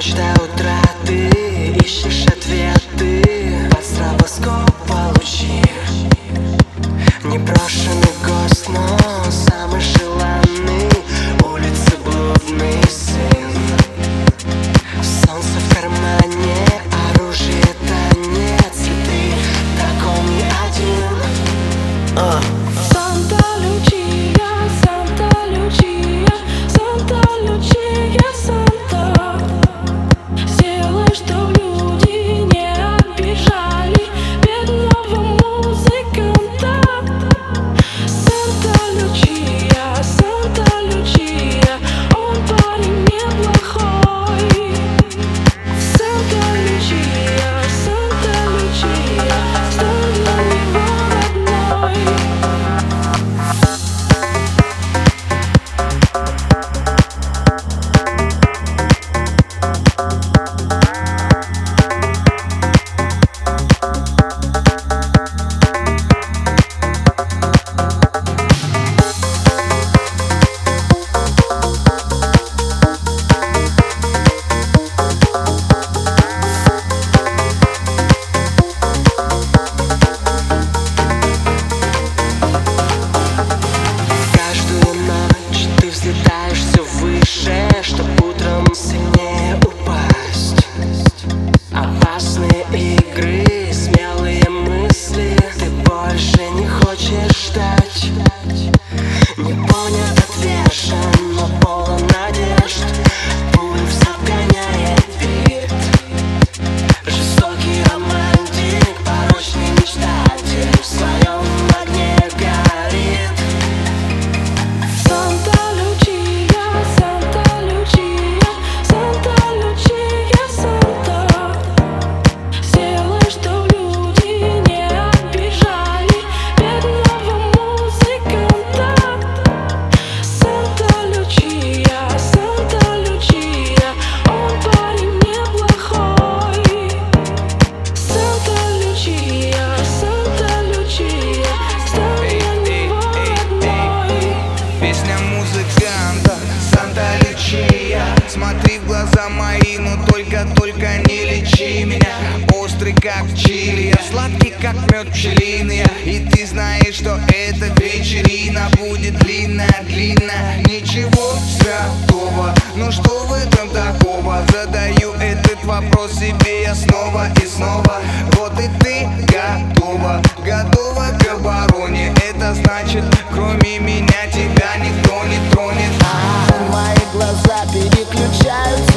touchdown. Но Только, только не лечи меня. Острый как чили Я сладкий как мед пчелиный. И ты знаешь, что эта вечерина Будет длинная, длинная. Ничего святого Ну что в этом такого? Задаю этот вопрос себе я снова и снова. Вот и ты готова Готова к обороне. Это значит, кроме меня тебя никто не тронет. А -а -а. Мои глаза переключаются.